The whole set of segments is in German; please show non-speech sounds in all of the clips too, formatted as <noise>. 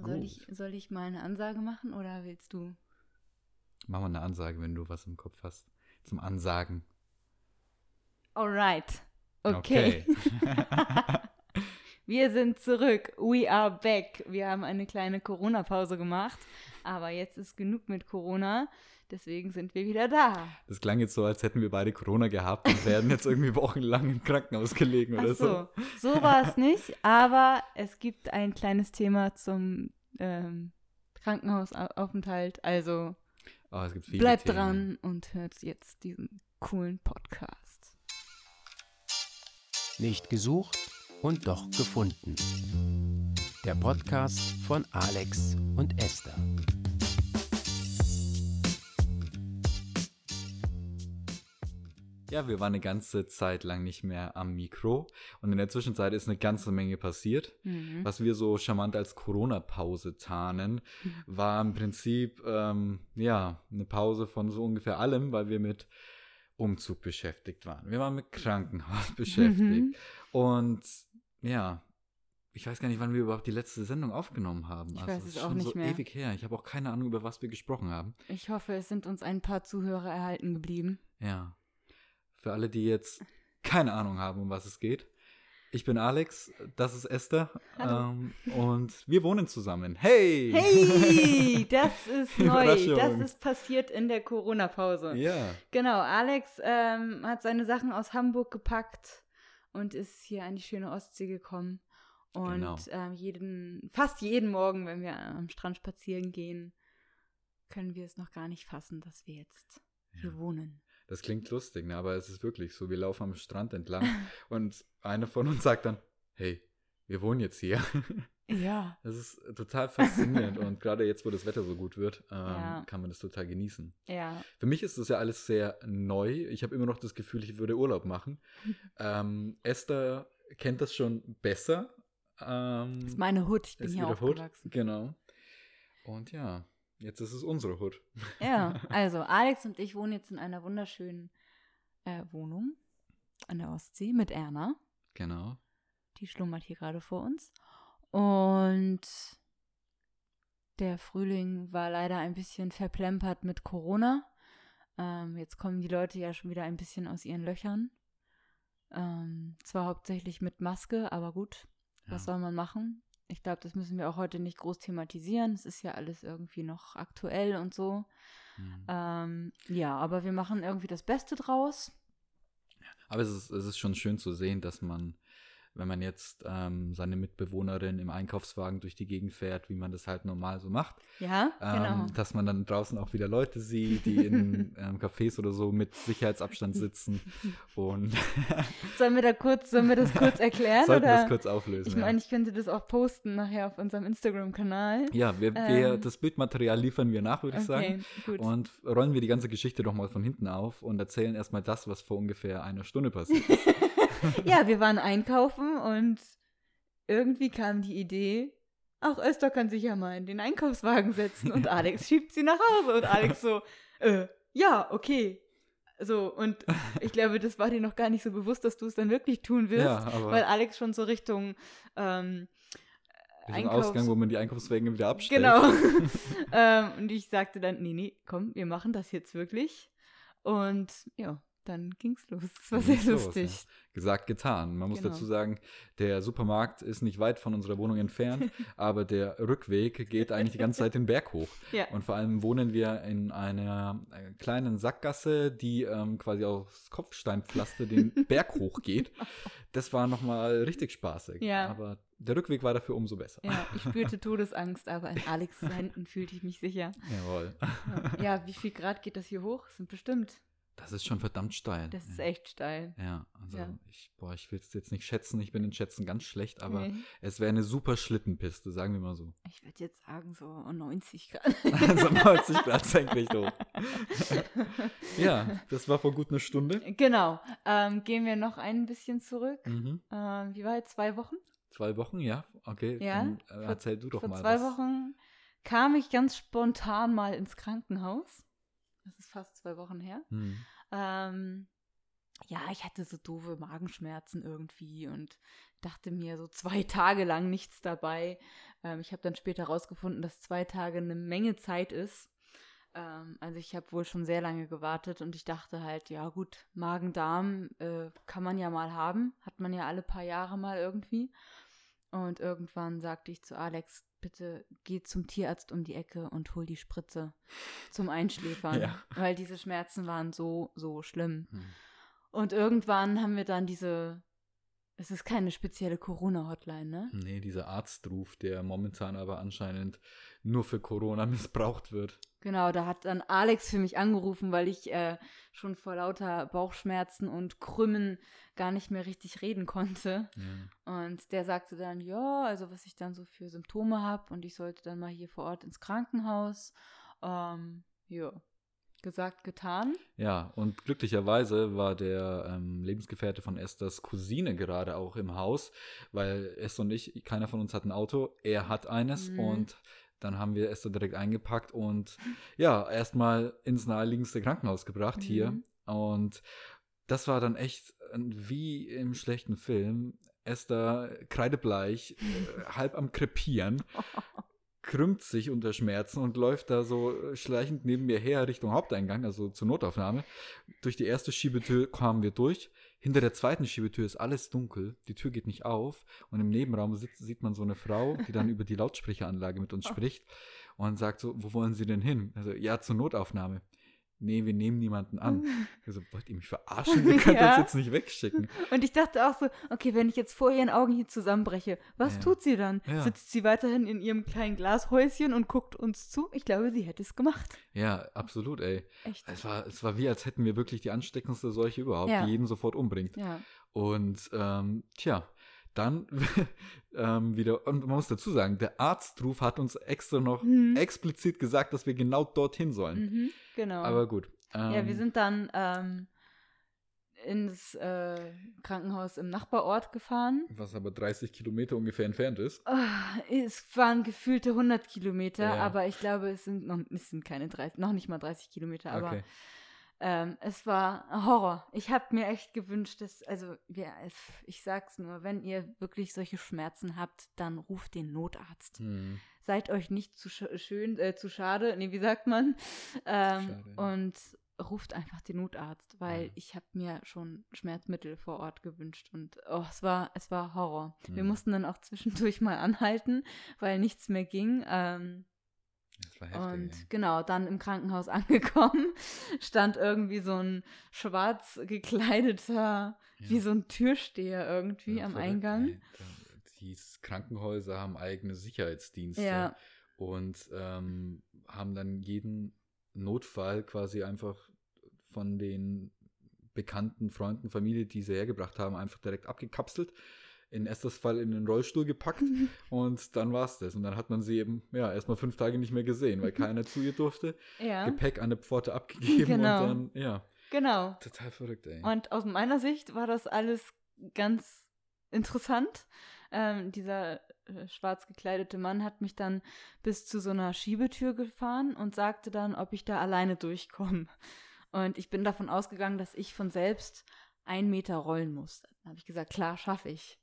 Soll Gut. ich, soll ich mal eine Ansage machen oder willst du? Mach mal eine Ansage, wenn du was im Kopf hast. Zum Ansagen. Alright. Okay. <laughs> Wir sind zurück. We are back. Wir haben eine kleine Corona-Pause gemacht. Aber jetzt ist genug mit Corona. Deswegen sind wir wieder da. Das klang jetzt so, als hätten wir beide Corona gehabt und wären jetzt irgendwie <laughs> wochenlang im Krankenhaus gelegen oder Ach so, so. so war es nicht. Aber es gibt ein kleines Thema zum ähm, Krankenhausaufenthalt. Also Oh, es gibt viele bleibt Themen. dran und hört jetzt diesen coolen Podcast. Nicht gesucht und doch gefunden. Der Podcast von Alex und Esther. Ja, wir waren eine ganze Zeit lang nicht mehr am Mikro und in der Zwischenzeit ist eine ganze Menge passiert. Mhm. Was wir so charmant als Corona-Pause tarnen, war im Prinzip ähm, ja eine Pause von so ungefähr allem, weil wir mit Umzug beschäftigt waren. Wir waren mit Krankenhaus <laughs> beschäftigt. Mhm. Und ja, ich weiß gar nicht, wann wir überhaupt die letzte Sendung aufgenommen haben. Ich Also, weiß es es ist auch schon nicht so mehr. ewig her. Ich habe auch keine Ahnung, über was wir gesprochen haben. Ich hoffe, es sind uns ein paar Zuhörer erhalten geblieben. Ja. Für alle, die jetzt keine Ahnung haben, um was es geht. Ich bin Alex, das ist Esther. Ähm, und wir wohnen zusammen. Hey! Hey, <laughs> das ist neu. Das ist passiert in der Corona-Pause. Ja. Genau, Alex ähm, hat seine Sachen aus Hamburg gepackt und ist hier an die schöne Ostsee gekommen. Und Genau. ähm, jeden, fast jeden Morgen, wenn wir am Strand spazieren gehen, können wir es noch gar nicht fassen, dass wir jetzt hier Ja. wohnen. Das klingt lustig, ne? aber es ist wirklich so. Wir laufen am Strand entlang <laughs> und einer von uns sagt dann, hey, wir wohnen jetzt hier. <laughs> Ja. Das ist total faszinierend und gerade jetzt, wo das Wetter so gut wird, ähm, Ja. kann man das total genießen. Ja. Für mich ist das ja alles sehr neu. Ich habe immer noch das Gefühl, ich würde Urlaub machen. <laughs> ähm, Esther kennt das schon besser. Ähm, Das ist meine Hut, ich bin hier Hood, aufgewachsen. Genau. Und ja, jetzt ist es unsere Hut. Ja, also Alex und ich wohnen jetzt in einer wunderschönen äh, Wohnung an der Ostsee mit Erna. Genau. Die schlummert hier gerade vor uns. Und der Frühling war leider ein bisschen verplempert mit Corona. Ähm, jetzt kommen die Leute ja schon wieder ein bisschen aus ihren Löchern. Ähm, zwar hauptsächlich mit Maske, aber gut, was Ja. soll man machen? Ich glaube, das müssen wir auch heute nicht groß thematisieren. Es ist ja alles irgendwie noch aktuell und so. Mhm. Ähm, ja, aber wir machen irgendwie das Beste draus. Aber es ist, es ist schon schön zu sehen, dass man, wenn man jetzt ähm, seine Mitbewohnerin im Einkaufswagen durch die Gegend fährt, wie man das halt normal so macht, Ja, ähm, genau. dass man dann draußen auch wieder Leute sieht, die in <laughs> ähm, Cafés oder so mit Sicherheitsabstand sitzen. Und <laughs> Sollen wir da kurz, sollen wir das kurz erklären? sollten wir das kurz auflösen. Ich ja. meine, ich könnte das auch posten nachher auf unserem Instagram-Kanal. ja, wir, wir, ähm, das Bildmaterial liefern wir nach, würde ich sagen. gut. Und rollen wir die ganze Geschichte doch mal von hinten auf und erzählen erstmal das, was vor ungefähr einer Stunde passiert. <laughs> <laughs> ja, wir waren einkaufen und irgendwie kam die Idee, ach, Öster kann sich ja mal in den Einkaufswagen setzen und <laughs> Alex schiebt sie nach Hause und Alex so, äh, ja, okay. So, und ich glaube, das war dir noch gar nicht so bewusst, dass du es dann wirklich tun wirst, ja, weil Alex schon so Richtung ähm, Richtung Einkaufs- Ausgang, wo man die Einkaufswagen wieder abstellt. Genau. <laughs> ähm, und ich sagte dann, nee, nee, komm, wir machen das jetzt wirklich. Und ja, dann ging's los. Das war sehr ging's los, lustig. Gesagt, getan. Man muss Genau. dazu sagen, der Supermarkt ist nicht weit von unserer Wohnung entfernt, <laughs> aber der Rückweg geht eigentlich die ganze Zeit den Berg hoch. Ja. Und vor allem wohnen wir in einer äh, kleinen Sackgasse, die ähm, quasi aufs Kopfsteinpflaster den <laughs> Berg hoch geht. Das war nochmal richtig spaßig. Ja. Aber der Rückweg war dafür umso besser. Ja, ich spürte <laughs> Todesangst, aber in Alex' Händen fühlte ich mich sicher. Jawohl. Ja, wie viel Grad geht das hier hoch? Das sind bestimmt. Das ist schon verdammt steil. Das ist echt steil. Ja, also Ja. ich, boah, ich will es jetzt nicht schätzen, ich bin in Schätzen ganz schlecht, aber Nee. es wäre eine super Schlittenpiste, sagen wir mal so. Ich würde jetzt sagen, so 90 Grad. <laughs> also 90 <laughs> Grad senkrecht hoch. <laughs> ja, das war vor gut einer Stunde. genau. Ähm, gehen wir noch ein bisschen zurück. Mhm. Ähm, wie war jetzt? Zwei Wochen? Zwei Wochen, ja, okay. Ja, Dann äh, vor- erzähl du doch Vor mal. zwei was. Wochen kam ich ganz spontan mal ins Krankenhaus. Das ist fast zwei Wochen her. Hm. Ähm, ja, ich hatte so doofe Magenschmerzen irgendwie und dachte mir so zwei Tage lang nichts dabei. Ähm, ich habe dann später rausgefunden, dass zwei Tage eine Menge Zeit ist. Ähm, also ich habe wohl schon sehr lange gewartet und ich dachte halt, ja gut, Magen-Darm äh, kann man ja mal haben, hat man ja alle paar Jahre mal irgendwie. Und irgendwann sagte ich zu Alex, bitte geh zum Tierarzt um die Ecke und hol die Spritze zum Einschläfern, <laughs> Ja. weil diese Schmerzen waren so, so schlimm. Hm. Und irgendwann haben wir dann diese, es ist keine spezielle Corona-Hotline, ne? Nee, dieser Arztruf, der momentan aber anscheinend nur für Corona <laughs> missbraucht wird. Genau, da hat dann Alex für mich angerufen, weil ich äh, schon vor lauter Bauchschmerzen und Krümmen gar nicht mehr richtig reden konnte. Ja. Und der sagte dann, ja, also was ich dann so für Symptome habe und ich sollte dann mal hier vor Ort ins Krankenhaus. Ähm, ja, gesagt, getan. Ja, und glücklicherweise war der ähm, Lebensgefährte von Esthers Cousine gerade auch im Haus, weil Esther und ich, keiner von uns hat ein Auto, er hat eines Mhm. und dann haben wir Esther direkt eingepackt und ja, erstmal ins naheliegendste Krankenhaus gebracht hier. Mhm. Und das war dann echt wie im schlechten Film. Esther kreidebleich, äh, halb am Krepieren, <laughs> krümmt sich unter Schmerzen und läuft da so äh, schleichend neben mir her Richtung Haupteingang, also zur Notaufnahme. Durch die erste Schiebetür kamen wir durch. Hinter der zweiten Schiebetür ist alles dunkel. Die Tür geht nicht auf. Und im Nebenraum sitzt, sieht man so eine Frau, die dann über die Lautsprecheranlage mit uns <laughs> spricht und sagt so, wo wollen Sie denn hin? Also, ja, zur Notaufnahme. Nee, wir nehmen niemanden an. <laughs> Also, wollt ihr mich verarschen? Ihr <laughs> könnt Ja. uns jetzt nicht wegschicken. Und ich dachte auch so, okay, wenn ich jetzt vor ihren Augen hier zusammenbreche, was Ja. tut sie dann? Ja. Sitzt sie weiterhin in ihrem kleinen Glashäuschen und guckt uns zu? Ich glaube, sie hätte es gemacht. Ja, absolut, ey. Echt. Es war, es war wie, als hätten wir wirklich die ansteckendste Seuche überhaupt, die jeden sofort umbringt. Ja. Und ähm, tja, dann <laughs> ähm, wieder, und man muss dazu sagen, der Arztruf hat uns extra noch Mhm. explizit gesagt, dass wir genau dorthin sollen. Mhm, genau. Aber gut. Ähm, ja, wir sind dann ähm, ins äh, Krankenhaus im Nachbarort gefahren. Was aber 30 Kilometer ungefähr entfernt ist. Ah, es waren gefühlte 100 Kilometer, Ja. aber ich glaube, es sind noch, es sind keine 30, noch nicht mal 30 Kilometer, aber Okay. Ähm, es war Horror. Ich habe mir echt gewünscht, dass, also wir, ich sag's nur, wenn ihr wirklich solche Schmerzen habt, dann ruft den Notarzt. Hm. Seid euch nicht zu sch schön, äh, zu schade, nee, wie sagt man? Ähm, Schade, ja. Und ruft einfach den Notarzt, weil Ja. ich habe mir schon Schmerzmittel vor Ort gewünscht und oh, es war, es war Horror. Wir Mhm. mussten dann auch zwischendurch mal anhalten, weil nichts mehr ging. Ähm, heftig. und ey. genau, dann im Krankenhaus <laughs> angekommen, stand irgendwie so ein schwarz gekleideter, wie Ja. so ein Türsteher irgendwie Ja, am Eingang. Die Krankenhäuser haben eigene Sicherheitsdienste Ja. und ähm, haben dann jeden Notfall quasi einfach von den bekannten Freunden, Familie, die sie hergebracht haben, einfach direkt abgekapselt. In Esthers Fall in den Rollstuhl gepackt <laughs> und dann war es das. Und dann hat man sie eben, ja, erstmal fünf Tage nicht mehr gesehen, weil <laughs> keiner zu ihr durfte. Ja, Gepäck an der Pforte abgegeben Genau. und dann, ja, genau. total verrückt, ey. Und aus meiner Sicht war das alles ganz interessant. Ähm, dieser äh, schwarz gekleidete Mann hat mich dann bis zu so einer Schiebetür gefahren und sagte dann, ob ich da alleine durchkomme. Und ich bin davon ausgegangen, dass ich von selbst einen Meter rollen muss. Dann habe ich gesagt, klar, schaffe ich.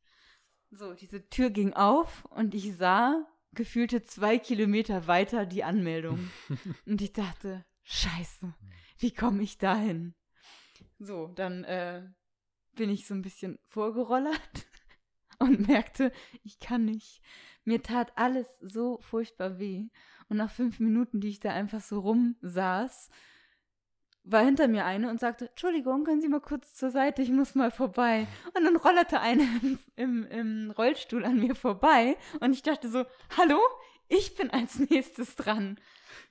So, diese Tür ging auf und ich sah gefühlte zwei Kilometer weiter die Anmeldung. <laughs> und ich dachte, scheiße, wie komme ich dahin? So, dann äh, bin ich so ein bisschen vorgerollert <laughs> und merkte, ich kann nicht. Mir tat alles so furchtbar weh. Und nach fünf Minuten, die ich da einfach so rumsaß, war hinter mir eine und sagte, Entschuldigung, können Sie mal kurz zur Seite, ich muss mal vorbei. Und dann rollerte eine im, <laughs> im, im Rollstuhl an mir vorbei und ich dachte so, hallo, ich bin als nächstes dran.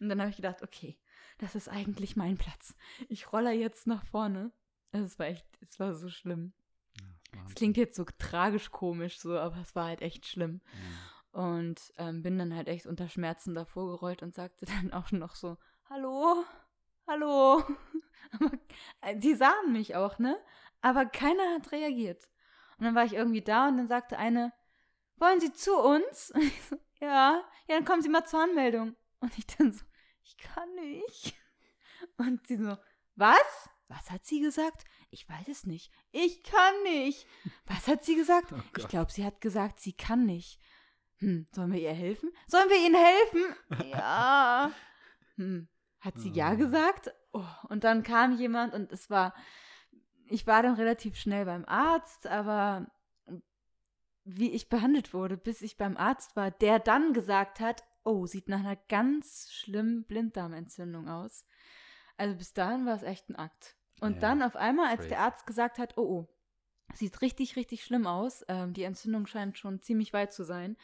Und dann habe ich gedacht, okay, das ist eigentlich mein Platz. Ich rolle jetzt nach vorne. Also es war echt, es war so schlimm. Es klingt jetzt so tragisch komisch so, aber es war halt echt schlimm. Ja. Und ähm, bin dann halt echt unter Schmerzen davor gerollt und sagte dann auch noch so, hallo, hallo. <laughs> Aber, äh, die sahen mich auch, ne? Aber keiner hat reagiert. Und dann war ich irgendwie da und dann sagte eine, wollen Sie zu uns? <laughs> Und ich so, ja, ja, dann kommen Sie mal zur Anmeldung. Und ich dann so, ich kann nicht. <laughs> Und sie so, was? Was hat sie gesagt? Ich weiß es nicht. Ich kann nicht. Was hat sie gesagt? Oh ich glaube, sie hat gesagt, sie kann nicht. Hm, sollen wir ihr helfen? Sollen wir ihnen helfen? ja. Hm, hat sie ja Ah. gesagt? Oh, und dann kam jemand und es war, ich war dann relativ schnell beim Arzt, aber wie ich behandelt wurde, bis ich beim Arzt war, der dann gesagt hat, oh, sieht nach einer ganz schlimmen Blinddarmentzündung aus. Also bis dahin war es echt ein Akt. Und Ja, dann auf einmal, als crazy. der Arzt gesagt hat, oh, oh, sieht richtig, richtig schlimm aus, ähm, die Entzündung scheint schon ziemlich weit zu sein,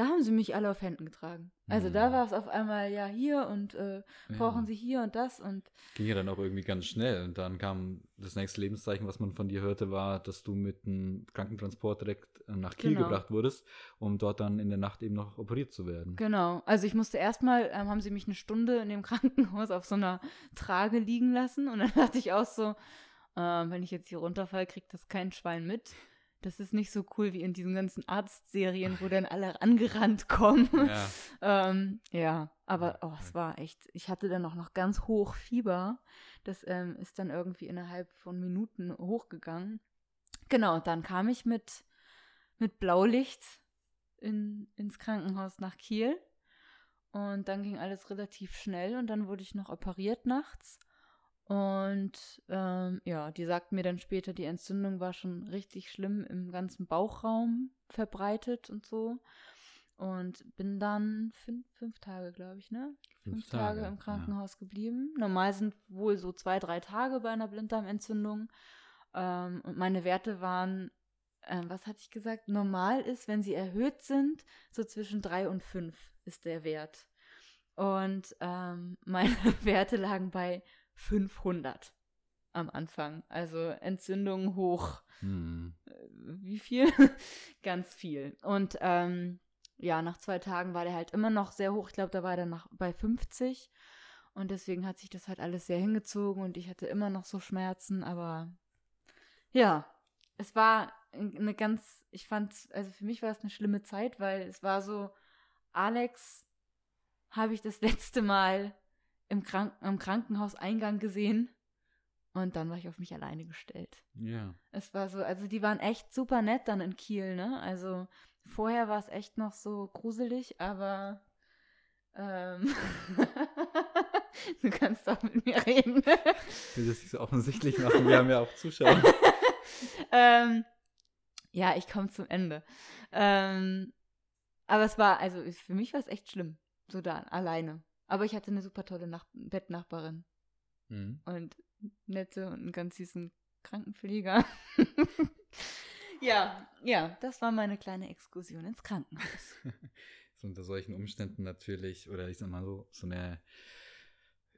da haben sie mich alle auf Händen getragen. Also da Mhm. war es auf einmal, ja, hier und äh, brauchen sie hier und das und Ging ja dann auch irgendwie ganz schnell. Und dann kam das nächste Lebenszeichen, was man von dir hörte, war, dass du mit einem Krankentransport direkt äh, nach Kiel Genau. gebracht wurdest, um dort dann in der Nacht eben noch operiert zu werden. Genau. Also ich musste erstmal, ähm, haben sie mich eine Stunde in dem <laughs> Krankenhaus auf so einer Trage liegen lassen und dann dachte ich auch so, ähm, wenn ich jetzt hier runterfalle, kriegt das kein Schwein mit. Das ist nicht so cool wie in diesen ganzen Arztserien, wo dann alle angerannt kommen. Ja. <laughs> ähm, ja, aber oh, es war echt, ich hatte dann auch noch ganz hoch Fieber. Das ähm, ist dann irgendwie innerhalb von Minuten hochgegangen. Genau, dann kam ich mit, mit Blaulicht in, ins Krankenhaus nach Kiel. Und dann ging alles relativ schnell und dann wurde ich noch operiert nachts. Und ähm, ja, die sagten mir dann später, die Entzündung war schon richtig schlimm im ganzen Bauchraum verbreitet und so. Und bin dann fünf, fünf Tage, glaube ich, ne? Fünf, Tage, im ja. Krankenhaus geblieben. Normal sind wohl so zwei, drei Tage bei einer Blinddarmentzündung. Ähm, und meine Werte waren, ähm, was hatte ich gesagt? Normal ist, wenn sie erhöht sind, so zwischen drei und fünf ist der Wert. Und ähm, <laughs> meine Werte lagen bei 500 am Anfang. Also Entzündung hoch Hm. äh, wie viel? <laughs> Ganz viel. Und ähm, ja, nach zwei Tagen war der halt immer noch sehr hoch. Ich glaube, da war der nach, bei 50. Und deswegen hat sich das halt alles sehr hingezogen und ich hatte immer noch so Schmerzen. Aber ja, es war eine ganz, ich fand, also für mich war es eine schlimme Zeit, weil es war so, Alex habe ich das letzte Mal im, Krank am Krankenhauseingang gesehen und dann war ich auf mich alleine gestellt. Ja. Es war so, also die waren echt super nett dann in Kiel, ne? Also vorher war es echt noch so gruselig, aber ähm, <laughs> du kannst auch mit mir reden. <laughs> Ich will das nicht so offensichtlich machen. Wir haben ja auch Zuschauer. <laughs> ähm, ja, ich komme zum Ende. Ähm, aber es war, also für mich war es echt schlimm, so da alleine. Aber ich hatte eine super tolle Nach Bettnachbarin Hm. und nette und einen ganz süßen Krankenpfleger. <laughs> ja, ja, das war meine kleine Exkursion ins Krankenhaus. <laughs> ist unter solchen Umständen natürlich, oder ich sag mal so, so eine,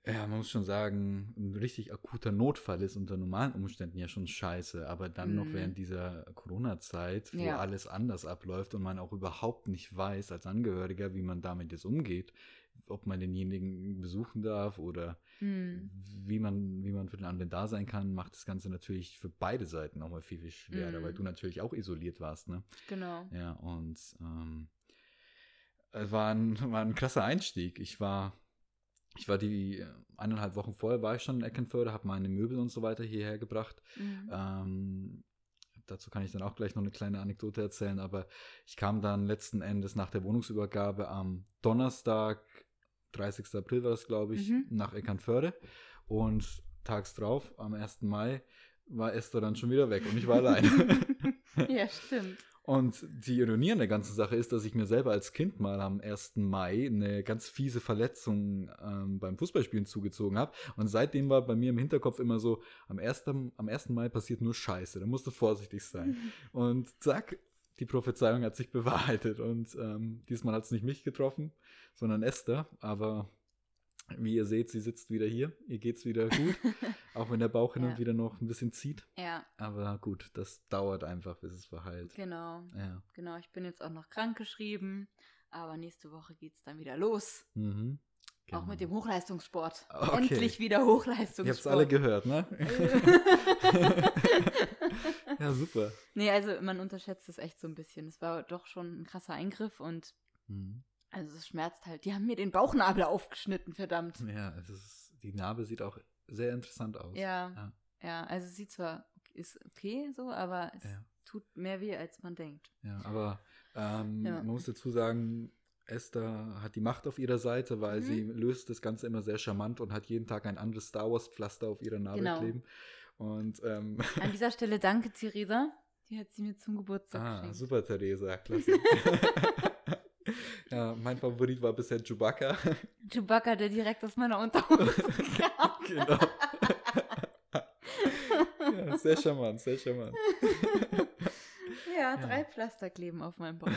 ja, man muss schon sagen, ein richtig akuter Notfall ist unter normalen Umständen ja schon scheiße, aber dann noch Mhm. während dieser Corona-Zeit, wo Ja. alles anders abläuft und man auch überhaupt nicht weiß als Angehöriger, wie man damit jetzt umgeht, ob man denjenigen besuchen darf oder Hm. wie man, wie man für den anderen da sein kann, macht das Ganze natürlich für beide Seiten nochmal viel, viel schwerer, Mhm. weil du natürlich auch isoliert warst, ne? Genau. Ja, und ähm, es war ein, war ein krasser Einstieg. Ich war, ich war die äh, eineinhalb Wochen vorher war ich schon in Eckernförde, habe meine Möbel und so weiter hierher gebracht. Mhm. Ähm, dazu kann ich dann auch gleich noch eine kleine Anekdote erzählen, aber ich kam dann letzten Endes nach der Wohnungsübergabe am Donnerstag, 30. April war das, glaube ich, Mhm. nach Eckernförde und tags drauf, am 1. Mai, war Esther dann schon wieder weg und ich war alleine. <laughs> <laughs> <laughs> ja, stimmt. Und die Ironie an der ganzen Sache ist, dass ich mir selber als Kind mal am 1. Mai eine ganz fiese Verletzung ähm, beim Fußballspielen zugezogen habe. Und seitdem war bei mir im Hinterkopf immer so, am 1. am 1. Mai passiert nur Scheiße, da musst du vorsichtig sein. <laughs> Und zack, die Prophezeiung hat sich <laughs> bewahrheitet. Und ähm, diesmal hat es nicht mich getroffen, sondern Esther. Aber wie ihr seht, sie sitzt wieder hier. Ihr geht's wieder gut. <laughs> auch wenn der Bauch hin Ja. und wieder noch ein bisschen zieht. Ja, Aber gut, das dauert einfach, bis es verheilt. genau. Ja. Genau, ich bin jetzt auch noch krank geschrieben, aber nächste Woche geht es dann wieder los. Mhm. Auch mit dem Genau. Hochleistungssport. Okay. Endlich wieder Ihr Hochleistungssport. habt's alle gehört, ne? <laughs> ja, super. nee, also man unterschätzt es echt so ein bisschen. Es war doch schon ein krasser Eingriff und Mhm. Also es schmerzt halt. Die haben mir den Bauchnabel aufgeschnitten, verdammt. Ja, es ist, die Narbe sieht auch sehr interessant aus. Ja, Ja. Ja, also sie zwar ist okay so, aber es Ja. tut mehr weh, als man denkt. Ja, aber ähm, Ja. man muss dazu sagen, Esther hat die Macht auf ihrer Seite, weil Mhm. sie löst das Ganze immer sehr charmant und hat jeden Tag ein anderes Star Wars Pflaster auf ihrer Narbe Genau. kleben. Und ähm, An dieser Stelle danke, Theresa. Die hat sie mir zum Geburtstag ah, geschenkt. super, Theresa, klasse. <laughs> ja, mein Favorit war bisher Chewbacca. <laughs> Chewbacca, der direkt aus meiner <laughs> Unterhose kam. genau. ja, sehr charmant, sehr charmant. <laughs> Ja, drei Pflaster kleben auf meinem Bauch.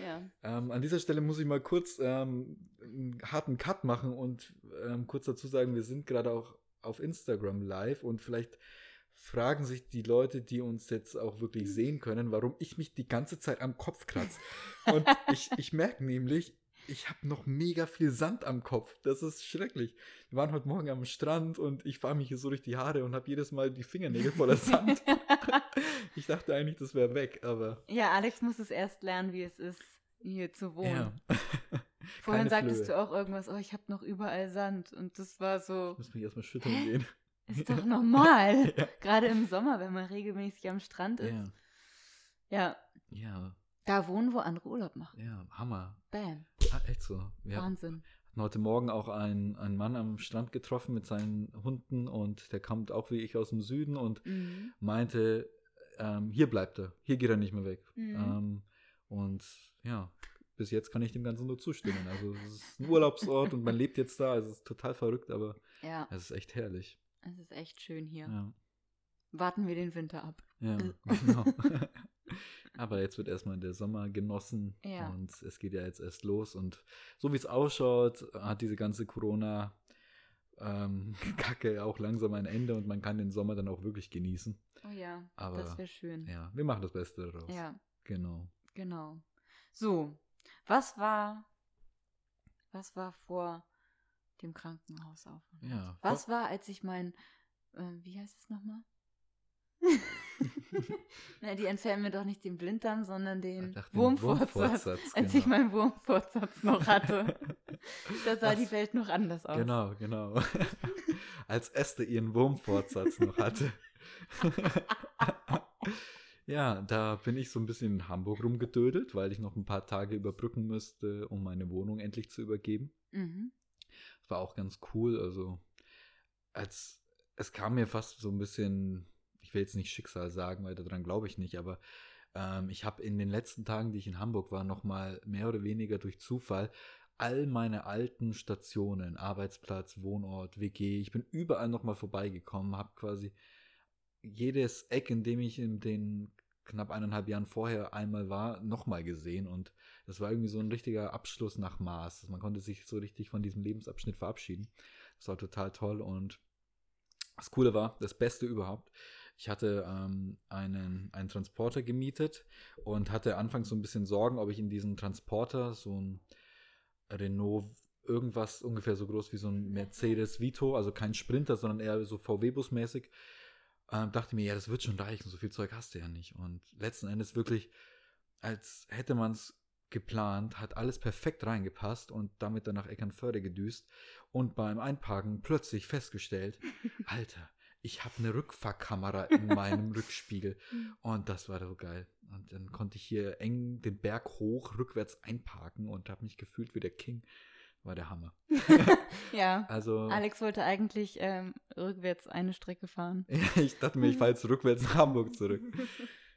Ja. Ähm, an dieser Stelle muss ich mal kurz ähm, einen harten Cut machen und ähm, kurz dazu sagen, wir sind gerade auch auf Instagram live und vielleicht fragen sich die Leute, die uns jetzt auch wirklich sehen können, warum ich mich die ganze Zeit am Kopf kratze. <laughs> Und ich, ich merke nämlich, ich habe noch mega viel Sand am Kopf. Das ist schrecklich. Wir waren heute Morgen am Strand und ich fahre mich hier so durch die Haare und habe jedes Mal die Fingernägel voller Sand. <laughs> ich dachte eigentlich, das wäre weg, aber ja, Alex muss es erst lernen, wie es ist, hier zu wohnen. ja. Vorhin Keine sagtest Flöhe. du auch irgendwas, oh, ich habe noch überall Sand. Und das war so, Ich muss mich erstmal schütteln gehen. Ist doch normal. <laughs> Ja. Gerade im Sommer, wenn man regelmäßig am Strand ist. Ja, Ja, ja, da wohnen, wo andere Urlaub machen. ja, Hammer. Bam. Ah, echt so. Wir hatten Wahnsinn. heute Morgen auch einen, einen Mann am Strand getroffen mit seinen Hunden und der kommt auch wie ich aus dem Süden und Mhm. meinte, ähm, hier bleibt er, hier geht er nicht mehr weg. Mhm. Ähm, und ja, bis jetzt kann ich dem Ganzen nur zustimmen. Also es ist ein Urlaubsort und man lebt jetzt da, es ist total verrückt, aber Ja, es ist echt herrlich. Es ist echt schön hier. Ja, Warten wir den Winter ab. ja <laughs> genau. <laughs> aber jetzt wird erstmal der Sommer genossen Ja. und es geht ja jetzt erst los und so wie es ausschaut, hat diese ganze Corona ähm, <laughs> auch langsam ein Ende und man kann den Sommer dann auch wirklich genießen. Oh ja, Aber, das wäre schön. Ja, wir machen das Beste daraus. ja. Genau. Genau. So, was war, was war vor dem Krankenhausaufenthalt? Ja, Was war, als ich mein, äh, wie heißt es nochmal? <laughs> Na, die entfernen mir doch nicht den Blinddarm, sondern den Ach, den Wurmfortsatz. Wurmfortsatz, Als ich genau. meinen Wurmfortsatz noch hatte. <laughs> Da sah Was? die Welt noch anders aus. Genau, genau. <laughs> Als Esther ihren Wurmfortsatz noch hatte. ja, da bin ich so ein bisschen in Hamburg rumgedödelt, weil ich noch ein paar Tage überbrücken müsste, um meine Wohnung endlich zu übergeben. Mhm. War auch ganz cool. Also, als es kam mir fast so ein bisschen, ich will jetzt nicht Schicksal sagen, weil daran glaube ich nicht, aber ähm, ich habe in den letzten Tagen, die ich in Hamburg war, nochmal mehr oder weniger durch Zufall all meine alten Stationen, Arbeitsplatz, Wohnort, WG, ich bin überall nochmal vorbeigekommen, habe quasi jedes Eck, in dem ich in den knapp eineinhalb Jahren vorher einmal war, nochmal gesehen und das war irgendwie so ein richtiger Abschluss nach Maß. Man konnte sich so richtig von diesem Lebensabschnitt verabschieden. Das war total toll und das Coole war, das Beste überhaupt. Ich hatte ähm, einen, einen Transporter gemietet und hatte anfangs so ein bisschen Sorgen, ob ich in diesen Transporter so ein Renault irgendwas ungefähr so groß wie so ein Mercedes Vito, also kein Sprinter, sondern eher so VW-Bus-mäßig, ähm, dachte mir, ja, das wird schon reichen, so viel Zeug hast du ja nicht. Und letzten Endes wirklich, als hätte man es geplant, hat alles perfekt reingepasst und damit dann nach Eckernförde gedüst und beim Einparken plötzlich festgestellt, <laughs> Alter, ich habe eine Rückfahrkamera in meinem <laughs> Rückspiegel und das war so geil. Und dann konnte ich hier eng den Berg hoch rückwärts einparken und habe mich gefühlt wie der King. War der Hammer. <laughs> <laughs> Ja. Also Alex wollte eigentlich ähm, rückwärts eine Strecke fahren. <laughs> Ich dachte mir, ich fahre jetzt rückwärts nach Hamburg zurück.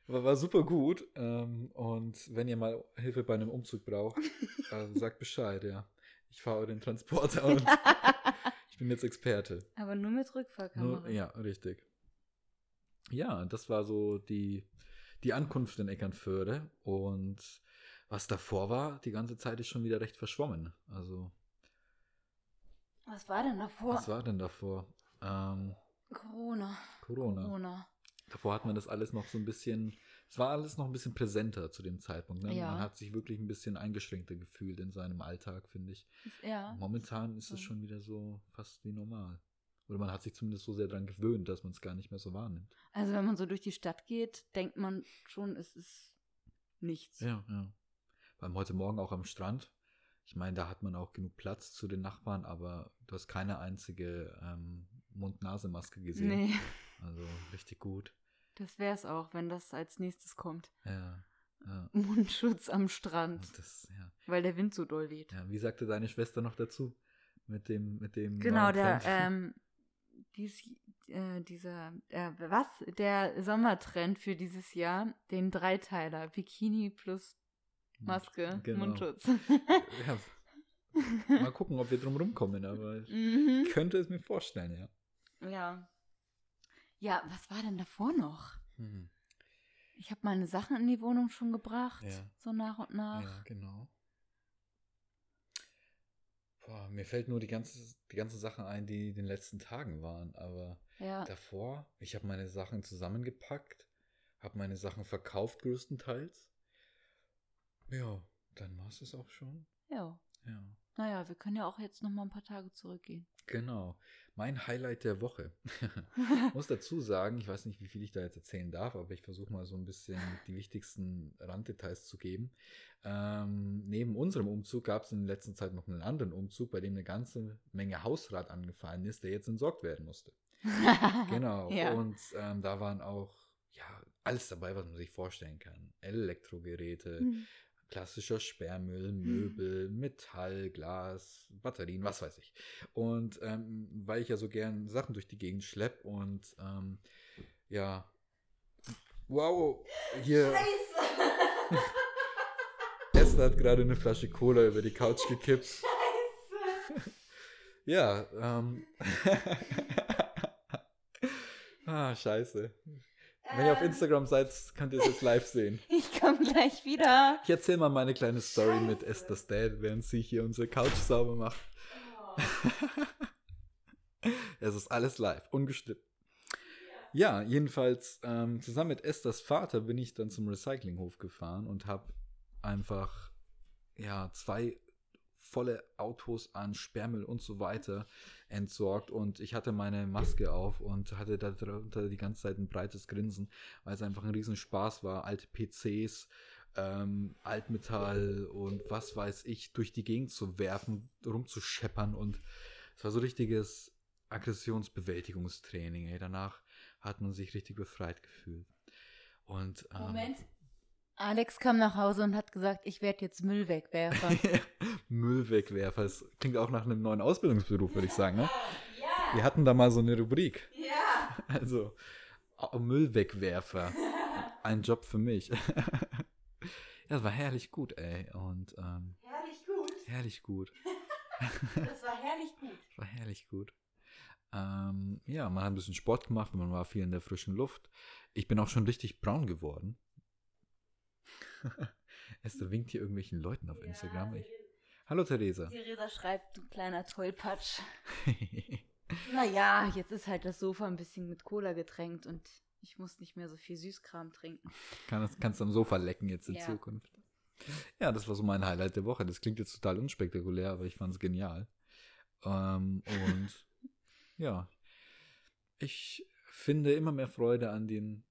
Aber war super gut. Ähm, und wenn ihr mal Hilfe bei einem Umzug braucht, äh, sagt Bescheid, ja. Ich fahre den Transporter und ich bin jetzt Experte. Aber nur mit Rückfahrkamera. Nur, ja, richtig. Ja, das war so die, die Ankunft in Eckernförde. Und was davor war, die ganze Zeit ist schon wieder recht verschwommen. Also, Was war denn davor? was war denn davor? Ähm, Corona. Corona. Corona. Davor hat man das alles noch so ein bisschen, es war alles noch ein bisschen präsenter zu dem Zeitpunkt. Ne? Ja. Man hat sich wirklich ein bisschen eingeschränkter gefühlt in seinem Alltag, finde ich. Ja. Momentan ist es schon wieder so fast wie normal. Oder man hat sich zumindest so sehr daran gewöhnt, dass man es gar nicht mehr so wahrnimmt. Also wenn man so durch die Stadt geht, denkt man schon, es ist nichts. Ja, ja. Beim heute Morgen auch am Strand. Ich meine, da hat man auch genug Platz zu den Nachbarn, aber du hast keine einzige ähm, Mund-Nase-Maske gesehen. Nee. Also richtig gut. Das wäre es auch, wenn das als nächstes kommt. Ja. ja. Mundschutz am Strand, das, ja. weil der Wind so doll weht. ja. Wie sagte deine Schwester noch dazu? Mit dem, mit dem. Genau, der, <laughs> ähm, dies, äh, dieser, äh, was? Der Sommertrend für dieses Jahr, den Dreiteiler, Bikini plus Maske, Genau. Mundschutz. <laughs> Ja. Mal gucken, ob wir drum rumkommen, aber ich mhm. könnte es mir vorstellen, ja. Ja. Ja, was war denn davor noch? Hm. Ich habe meine Sachen in die Wohnung schon gebracht, Ja. so nach und nach. Ja, genau. Boah, mir fällt nur die ganze, die ganzen Sachen ein, die in den letzten Tagen waren, aber Ja. davor, ich habe meine Sachen zusammengepackt, habe meine Sachen verkauft größtenteils. Ja, dann war es auch schon. ja. Ja, Naja, wir können ja auch jetzt noch mal ein paar Tage zurückgehen. genau. Mein Highlight der Woche. <laughs> muss dazu sagen, ich weiß nicht, wie viel ich da jetzt erzählen darf, aber ich versuche mal so ein bisschen die wichtigsten Randdetails zu geben. Ähm, neben unserem Umzug gab es in der letzten Zeit noch einen anderen Umzug, bei dem eine ganze Menge Hausrat angefallen ist, der jetzt entsorgt werden musste. <laughs> Genau. Ja. Und ähm, da waren auch ja alles dabei, was man sich vorstellen kann. Elektrogeräte, Hm. Klassischer Sperrmüll, Möbel, Metall, Glas, Batterien, was weiß ich. Und ähm, weil ich ja so gern Sachen durch die Gegend schlepp und ähm, ja, wow, hier, <laughs> Esther hat gerade eine Flasche Cola über die Couch gekippt. Ja, ähm. <laughs> ah, scheiße. Wenn ihr auf. Instagram seid, könnt ihr es jetzt live sehen. <laughs> Ich komme gleich wieder. Ich erzähle mal meine kleine Story mit Esther's Dad, während sie hier unsere Couch sauber macht. <laughs> es ist alles live, ungeschnitten. Ja, jedenfalls ähm, zusammen mit Esthers Vater bin ich dann zum Recyclinghof gefahren und habe einfach ja zwei volle Autos an Sperrmüll und so weiter entsorgt und ich hatte meine Maske auf und hatte darunter die ganze Zeit ein breites Grinsen, weil es einfach ein Riesenspaß war, alte PCs, ähm, Altmetall und was weiß ich durch die Gegend zu werfen, rumzuscheppern und es war so richtiges Aggressionsbewältigungstraining. Ey. Danach hat man sich richtig befreit gefühlt. Und ähm, Moment. Alex kam nach Hause und hat gesagt, ich werde jetzt Müll wegwerfen. <laughs> Müllwegwerfer. Das klingt auch nach einem neuen Ausbildungsberuf, würde ich sagen. Ne? ja, Wir hatten da mal so eine Rubrik. ja. <laughs> Also, Müllwegwerfer. Ein Job für mich. <laughs> ja, das war herrlich gut, ey. Und ähm, Herrlich gut. herrlich gut. Das war herrlich gut. Das war herrlich gut. Ähm, ja, man hat ein bisschen Sport gemacht, man war viel in der frischen Luft. Ich bin auch schon richtig braun geworden. <laughs> Esther winkt hier irgendwelchen Leuten auf Instagram. Ich, Hallo Theresa. Theresa schreibt, du kleiner Tollpatsch. <laughs> Naja, jetzt ist halt das Sofa ein bisschen mit Cola getränkt und ich muss nicht mehr so viel Süßkram trinken. Kann, kannst am Sofa lecken jetzt in Ja. Zukunft. Ja, das war so mein Highlight der Woche. Das klingt jetzt total unspektakulär, aber ich fand es genial. Ähm, und <laughs> ja, ich finde immer mehr Freude an den,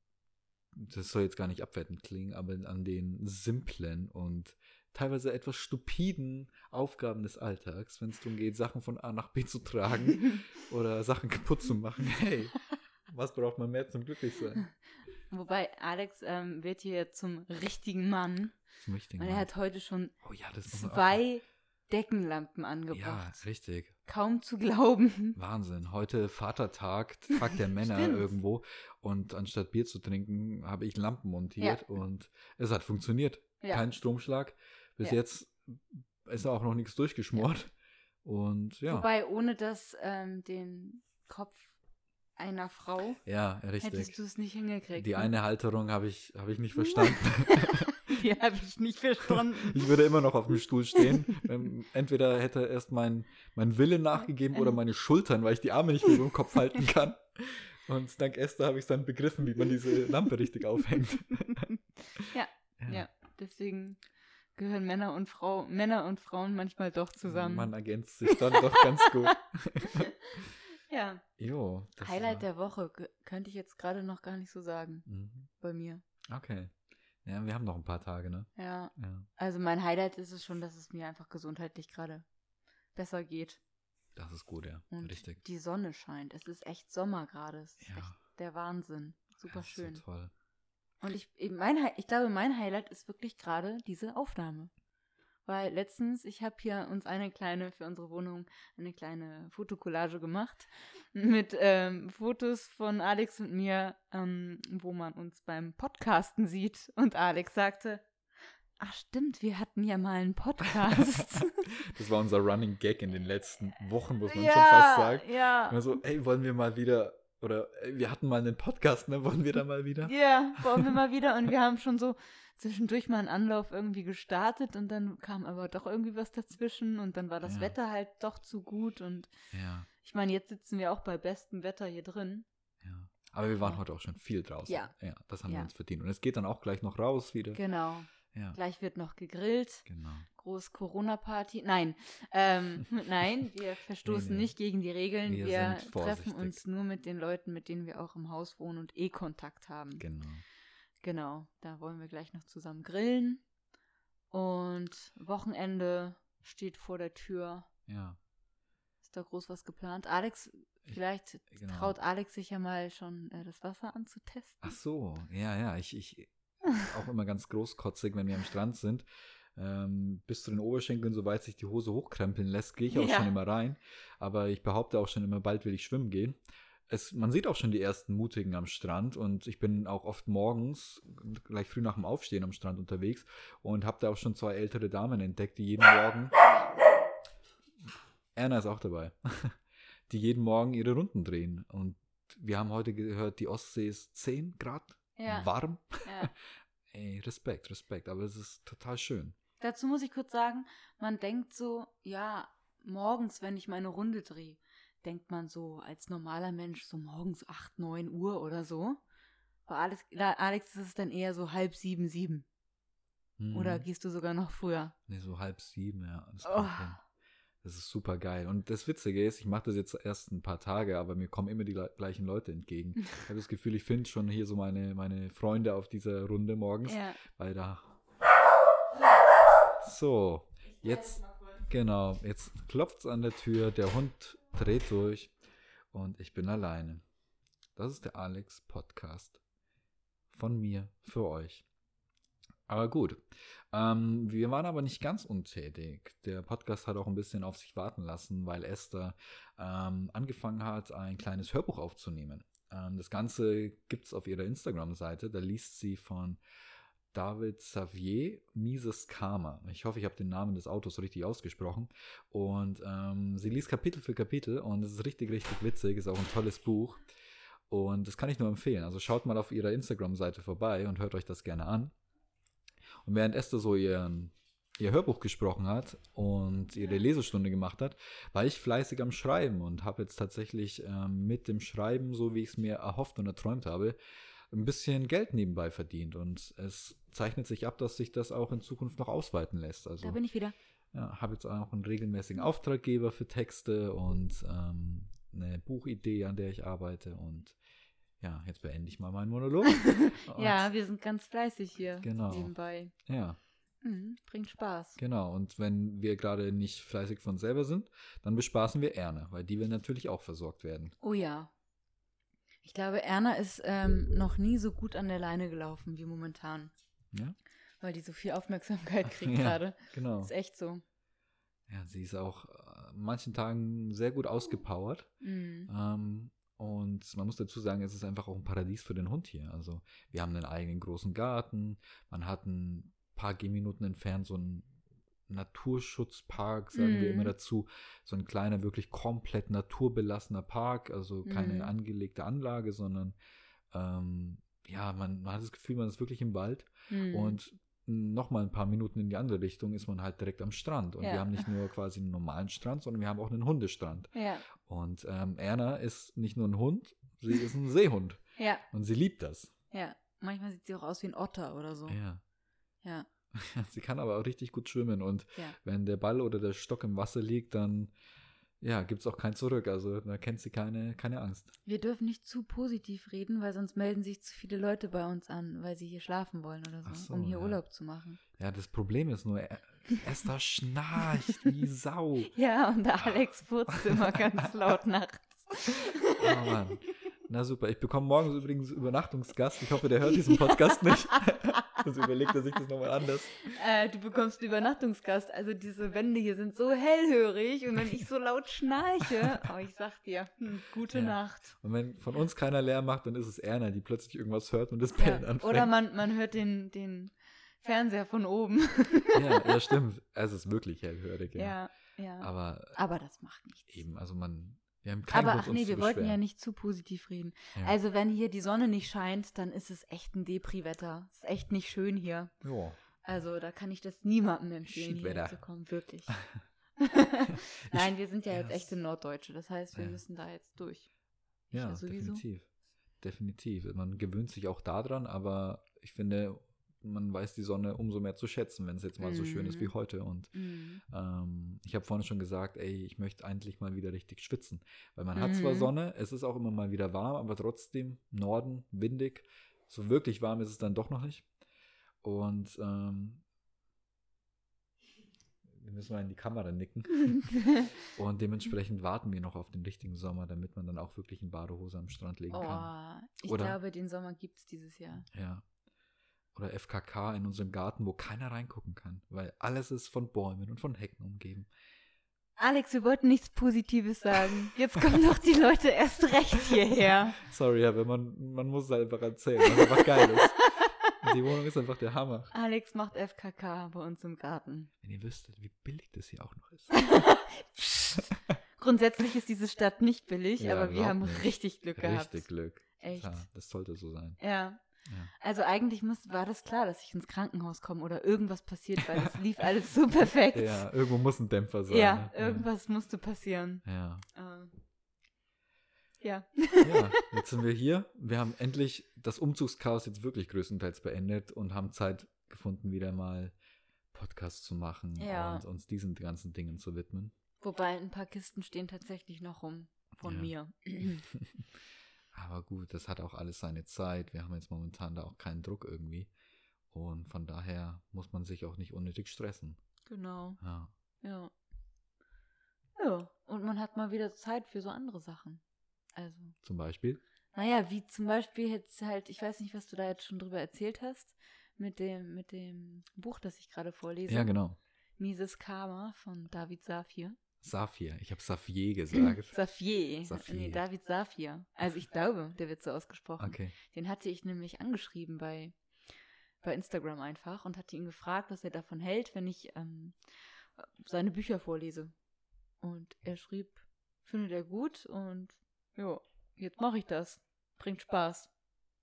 das soll jetzt gar nicht abwertend klingen, aber an den simplen und teilweise etwas stupiden Aufgaben des Alltags, wenn es darum geht, Sachen von A nach B zu tragen <laughs> oder Sachen kaputt zu machen. Hey, was braucht man mehr zum Glücklichsein? Wobei Alex ähm, wird hier zum richtigen Mann. Zum richtigen Und er Mann. hat heute schon Oh ja, zwei Deckenlampen Ja, angebracht. ist richtig. Kaum zu glauben. Wahnsinn. Heute Vatertag, Tag der <laughs> Männer irgendwo. Und anstatt Bier zu trinken, habe ich Lampen montiert und es hat funktioniert. Ja. Kein Stromschlag. Bis Ja. jetzt ist auch noch nichts durchgeschmort. Und ja. Wobei, ohne das ähm, den Kopf einer Frau ja, hättest richtig. du es nicht hingekriegt. Die ne? eine Halterung habe ich, habe ich nicht verstanden. <laughs> <laughs> Die habe ich nicht verstanden. ich würde immer noch auf dem Stuhl stehen. Ähm, Entweder hätte erst mein, mein Wille nachgegeben oder meine Schultern, weil ich die Arme nicht mehr über dem Kopf halten kann. Und dank Esther habe ich dann begriffen, wie man diese Lampe richtig aufhängt. <laughs> Ja, ja, deswegen gehören Männer und Frau, Männer und Frauen manchmal doch zusammen. Man ergänzt sich dann doch ganz gut. <laughs> Ja. Jo. Highlight war- der Woche könnte ich jetzt gerade noch gar nicht so sagen Mhm. bei mir. Okay. Ja, wir haben noch ein paar Tage, ne? Ja, Ja. also mein Highlight ist es schon, dass es mir einfach gesundheitlich gerade besser geht Das ist gut, ja. und Richtig. die Sonne scheint. Es ist echt Sommer gerade. Es ist Ja. echt der Wahnsinn. Super schön. So toll. Und ich, mein, ich glaube, mein Highlight ist wirklich gerade diese Aufnahme. Weil letztens, ich habe hier uns eine kleine, für unsere Wohnung, eine kleine Fotokollage gemacht <laughs> mit ähm, Fotos von Alex und mir, ähm, wo man uns beim Podcasten sieht. Und Alex sagte, ach stimmt, wir hatten ja mal einen Podcast. <laughs> Das war unser Running Gag in den letzten Wochen, muss man ja, schon fast sagen. Ja, Immer so, ey, wollen wir mal wieder, oder ey, wir hatten mal einen Podcast, ne? Wollen wir da mal wieder? Ja, wollen wir mal wieder. Und wir haben schon so zwischendurch mal einen Anlauf irgendwie gestartet und dann kam aber doch irgendwie was dazwischen und dann war das Ja. Wetter halt doch zu gut und Ja, ich meine, jetzt sitzen wir auch bei bestem Wetter hier drin. ja. Aber wir waren heute auch schon viel draußen. Ja. Ja, das haben wir uns verdient. Und es geht dann auch gleich noch raus wieder. Genau. Ja, Gleich wird noch gegrillt. genau. Groß Corona-Party. Nein, ähm, <laughs> nein, wir verstoßen Nee, nee. nicht gegen die Regeln. Wir Wir, treffen uns nur mit den Leuten, mit denen wir auch im Haus wohnen und eh Kontakt haben. Genau. Genau, da wollen wir gleich noch zusammen grillen. Und Wochenende steht vor der Tür. Ja. Ist da groß was geplant? Alex, Ich- vielleicht genau. traut Alex sich ja mal schon äh, das Wasser anzutesten. Ach so, ja, ja. Ich, ich auch immer ganz großkotzig, wenn wir am Strand sind. Ähm, bis zu den Oberschenkeln, soweit sich die Hose hochkrempeln lässt, gehe ich auch Ja. schon immer rein. Aber ich behaupte auch schon immer, bald will ich schwimmen gehen. Es, man sieht auch schon die ersten Mutigen am Strand und ich bin auch oft morgens, gleich früh nach dem Aufstehen am Strand unterwegs und habe da auch schon zwei ältere Damen entdeckt, die jeden Morgen. Erna ist auch dabei. <laughs> Die jeden Morgen ihre Runden drehen. Und wir haben heute gehört, die Ostsee ist 10 Grad Ja, warm. ja. <laughs> Ey, Respekt, Respekt. Aber es ist total schön. Dazu muss ich kurz sagen, man denkt so, ja, morgens, wenn ich meine Runde drehe, denkt man so als normaler Mensch so morgens 8, 9 Uhr oder so. Bei Alex, Alex ist es dann eher so halb sieben, sieben. Mhm. Oder gehst du sogar noch früher? Nee, so halb sieben, ja. Das, Oh. das ist super geil. Und das Witzige ist, ich mache das jetzt erst ein paar Tage, aber mir kommen immer die le- gleichen Leute entgegen. <laughs> Ich habe das Gefühl, ich finde schon hier so meine, meine Freunde auf dieser Runde morgens, Ja. weil da. So, jetzt, genau, jetzt klopft's an der Tür, der Hund dreht durch und ich bin alleine. Das ist der Alex Podcast von mir für euch. Aber gut, ähm, wir waren aber nicht ganz untätig. Der Podcast hat auch ein bisschen auf sich warten lassen, weil Esther ähm, angefangen hat, ein kleines Hörbuch aufzunehmen. Ähm, das Ganze gibt's auf ihrer Instagram-Seite. Da liest sie von David Xavier Mises Karma. Ich hoffe, ich habe den Namen des Autos richtig ausgesprochen. Und ähm, sie liest Kapitel für Kapitel und es ist richtig, richtig witzig. Ist auch ein tolles Buch. Und das kann ich nur empfehlen. Also schaut mal auf ihrer Instagram-Seite vorbei und hört euch das gerne an. Und während Esther so ihren, ihr Hörbuch gesprochen hat und ihre Lesestunde gemacht hat, war ich fleißig am Schreiben und habe jetzt tatsächlich ähm, mit dem Schreiben, so wie ich es mir erhofft und erträumt habe, ein bisschen Geld nebenbei verdient. Und es zeichnet sich ab, dass sich das auch in Zukunft noch ausweiten lässt. Also Da bin ich wieder. ja, habe jetzt auch einen regelmäßigen Auftraggeber für Texte und ähm, eine Buchidee, an der ich arbeite. Und ja, jetzt beende ich mal meinen Monolog. <laughs> Ja, wir sind ganz fleißig hier Genau. nebenbei. Ja, Mhm, bringt Spaß. genau. Und wenn wir gerade nicht fleißig von selber sind, dann bespaßen wir Erne, weil die will natürlich auch versorgt werden. Oh ja. Ich glaube, Erna ist ähm, noch nie so gut an der Leine gelaufen wie momentan. Ja, Weil die so viel Aufmerksamkeit kriegt Ja. gerade. genau. Ist echt so. Ja, sie ist auch äh, an manchen Tagen sehr gut ausgepowert. Mhm. Ähm, und man muss dazu sagen, es ist einfach auch ein Paradies für den Hund hier. Also wir haben einen eigenen großen Garten, man hat ein paar Gehminuten entfernt so einen Naturschutzpark, sagen wir Mhm. immer dazu. So ein kleiner, wirklich komplett naturbelassener Park, also keine Mhm. angelegte Anlage, sondern ähm, ja, man, man hat das Gefühl, man ist wirklich im Wald. Mhm. Und noch mal ein paar Minuten in die andere Richtung ist man halt direkt am Strand. Und Ja. wir haben nicht nur <laughs> quasi einen normalen Strand, sondern wir haben auch einen Hundestrand. ja, Und ähm, Erna ist nicht nur ein Hund, sie ist ein Seehund. ja, Und sie liebt das. ja. Manchmal sieht sie auch aus wie ein Otter oder so. Ja. Ja, <laughs> Sie kann aber auch richtig gut schwimmen. Und ja. wenn der Ball oder der Stock im Wasser liegt, dann ja, gibt es auch kein Zurück. Also da kennt sie keine, keine Angst. Wir dürfen nicht zu positiv reden, weil sonst melden sich zu viele Leute bei uns an, weil sie hier schlafen wollen oder so, so, um hier ja. Urlaub zu machen. Ja, das Problem ist nur, Er- Esther schnarcht <laughs> wie Sau. Ja, und der Alex furzt immer <laughs> ganz laut nachts. Oh Mann. Na super, ich bekomme morgens übrigens Übernachtungsgast. Ich hoffe, der hört diesen Podcast nicht. Sonst überlegt er sich das nochmal anders. Äh, du bekommst einen Übernachtungsgast. Also diese Wände hier sind so hellhörig und wenn ich so laut schnarche, <laughs> oh, ich sag dir, hm, gute Ja. Nacht. Und wenn von uns keiner Lärm macht, dann ist es Erna, die plötzlich irgendwas hört und das Bellen Ja. anfängt. Oder man, man hört den, den Fernseher von oben. <laughs> ja, ja, <laughs> stimmt. Es ist wirklich hellhörig, ja. Ja, ja. Aber, Aber das macht nichts. eben, also man, wir haben keinen Aber Grund, ach nee, zu wir wollten ja nicht zu positiv reden. Ja. Also wenn hier die Sonne nicht scheint, dann ist es echt ein Depri-Wetter. Ist echt nicht schön hier. Ja. Also da kann ich das niemandem empfehlen, hier Schiedwetter. hinzukommen. Wirklich. <laughs> <laughs> Nein, wir sind ja jetzt echte Norddeutsche. Das heißt, wir Ja. müssen da jetzt durch. Ja, ja sowieso. definitiv. Definitiv. Man gewöhnt sich auch daran, aber ich finde, man weiß die Sonne umso mehr zu schätzen, wenn es jetzt mal so schön ist Mhm. wie heute. Und Mhm. ähm, ich habe vorhin schon gesagt, ey, ich möchte eigentlich mal wieder richtig schwitzen. Weil man hat zwar Mhm. Sonne, es ist auch immer mal wieder warm, aber trotzdem Norden, windig. So wirklich warm ist es dann doch noch nicht. Und ähm, wir müssen mal in die Kamera nicken. <laughs> Und dementsprechend warten wir noch auf den richtigen Sommer, damit man dann auch wirklich in Badehose am Strand legen kann. Oh, ich Oder- glaube, den Sommer gibt es dieses Jahr. Ja. Oder FKK in unserem Garten, wo keiner reingucken kann, weil alles ist von Bäumen und von Hecken umgeben. Alex, wir wollten nichts Positives sagen. Jetzt kommen doch die Leute erst recht hierher. <laughs> Sorry, aber man, man muss es einfach erzählen, was einfach geil ist. Die Wohnung ist einfach der Hammer. Alex macht FKK bei uns im Garten. Wenn ihr wüsstet, wie billig das hier auch noch ist. Grundsätzlich ist diese Stadt nicht billig, Ja, aber wir haben nicht. richtig Glück gehabt. Richtig Glück. Echt. Ja, das sollte so sein. Ja. Ja. Also eigentlich muss, war das klar, dass ich ins Krankenhaus komme oder irgendwas passiert, weil es lief alles so perfekt. Ja, irgendwo muss ein Dämpfer sein. Ja, ne? irgendwas musste passieren. Ja. Ähm, ja. ja, jetzt sind wir hier. Wir haben endlich das Umzugschaos jetzt wirklich größtenteils beendet und haben Zeit gefunden, wieder mal Podcasts zu machen Ja. und uns diesen ganzen Dingen zu widmen. Wobei ein paar Kisten stehen tatsächlich noch rum von Ja. mir. <laughs> Aber gut, das hat auch alles seine Zeit. Wir haben jetzt momentan da auch keinen Druck irgendwie. Und von daher muss man sich auch nicht unnötig stressen. genau. Ja. Ja. Ja. Und man hat mal wieder Zeit für so andere Sachen. Also. Zum Beispiel. Naja, wie zum Beispiel jetzt halt, ich weiß nicht, was du da jetzt schon drüber erzählt hast, mit dem, mit dem Buch, das ich gerade vorlese. Ja, genau. Mises Karma von David Safir. Saphir. Ich habe Saphir gesagt. <laughs> Safir. Safir. Nee, David Safir. Also ich glaube, der wird so ausgesprochen. Okay. Den hatte ich nämlich angeschrieben bei, bei Instagram einfach und hatte ihn gefragt, was er davon hält, wenn ich ähm, seine Bücher vorlese. Und er schrieb, findet er gut und ja, jetzt mache ich das. Bringt Spaß.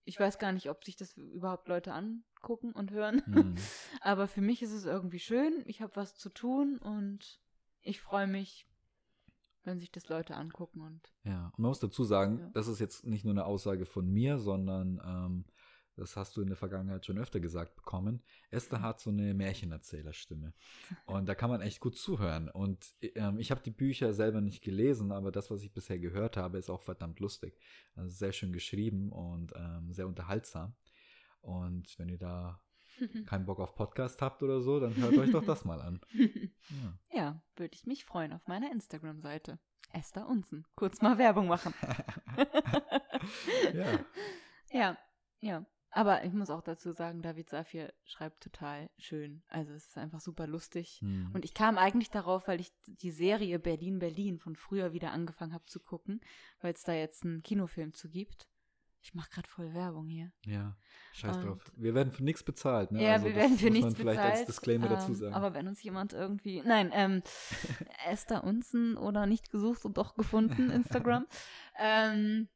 Ich weiß gar nicht, ob sich das überhaupt Leute angucken und hören. Hm. <laughs> Aber für mich ist es irgendwie schön. Ich habe was zu tun und ich freue mich, wenn sich das Leute angucken und Ja, und man muss dazu sagen, Ja. das ist jetzt nicht nur eine Aussage von mir, sondern ähm, das hast du in der Vergangenheit schon öfter gesagt bekommen. Esther hat so eine Märchenerzählerstimme. <laughs> Und da kann man echt gut zuhören. Und ähm, ich habe die Bücher selber nicht gelesen, aber das, was ich bisher gehört habe, ist auch verdammt lustig. Also sehr schön geschrieben und ähm, sehr unterhaltsam. Und wenn ihr da <laughs> keinen Bock auf Podcast habt oder so, dann hört euch doch das mal an. <laughs> Ja. Ja, würde ich mich freuen auf meiner Instagram-Seite. Esther Unzen. Kurz mal Werbung machen. <laughs> ja. Ja, ja. Aber ich muss auch dazu sagen, David Safir schreibt total schön. Also es ist einfach super lustig. Hm. Und ich kam eigentlich darauf, weil ich die Serie Berlin Berlin von früher wieder angefangen habe zu gucken, weil es da jetzt einen Kinofilm zu gibt. Ich mache gerade voll Werbung hier. Ja, scheiß Und- drauf. Wir werden für nichts bezahlt. Ne? Ja, Also wir werden für nichts man vielleicht bezahlt. als Disclaimer dazu ähm, sagen. Aber wenn uns jemand irgendwie, nein, ähm, <laughs> Esther Unzen oder nicht gesucht und doch gefunden, Instagram. <laughs> ähm,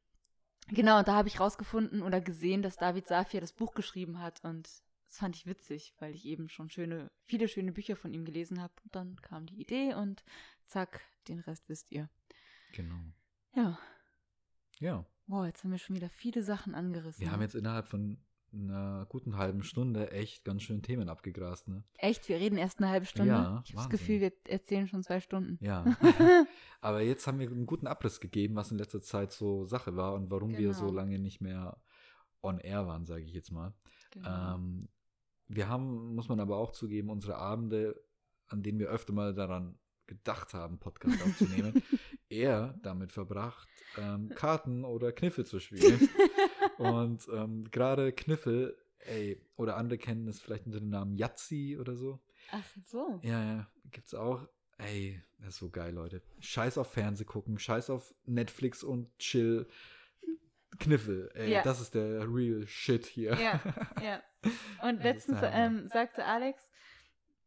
genau, da habe ich rausgefunden oder gesehen, dass David Safir das Buch geschrieben hat und das fand ich witzig, weil ich eben schon schöne, viele schöne Bücher von ihm gelesen habe. Und dann kam die Idee und zack, den Rest wisst ihr. genau. Ja, Ja, wow, jetzt haben wir schon wieder viele Sachen angerissen. wir haben jetzt innerhalb von einer guten halben Stunde echt ganz schön Themen abgegrast, ne? Echt, wir reden erst eine halbe Stunde. Ja, ich habe das. Gefühl, wir erzählen schon zwei Stunden. Ja. <laughs> Aber jetzt haben wir einen guten Abriss gegeben, was in letzter Zeit so Sache war und warum wir so Genau. lange nicht mehr on air waren, sage ich jetzt mal. Genau. Ähm, wir haben, muss man aber auch zugeben, unsere Abende, an denen wir öfter mal daran gedacht haben, Podcast aufzunehmen, eher <laughs> damit verbracht, ähm, Karten oder Kniffel zu spielen. <laughs> Und ähm, gerade Kniffel, ey, oder andere kennen es vielleicht unter dem Namen Yazzi oder so. Ach so. Ja, ja, gibt's auch. Ey, das ist so geil, Leute. Scheiß auf Fernseh gucken, scheiß auf Netflix und chill. Kniffel, ey, Ja. das ist der real shit hier. Ja, ja. <laughs> Und letztens ähm, sagte Alex,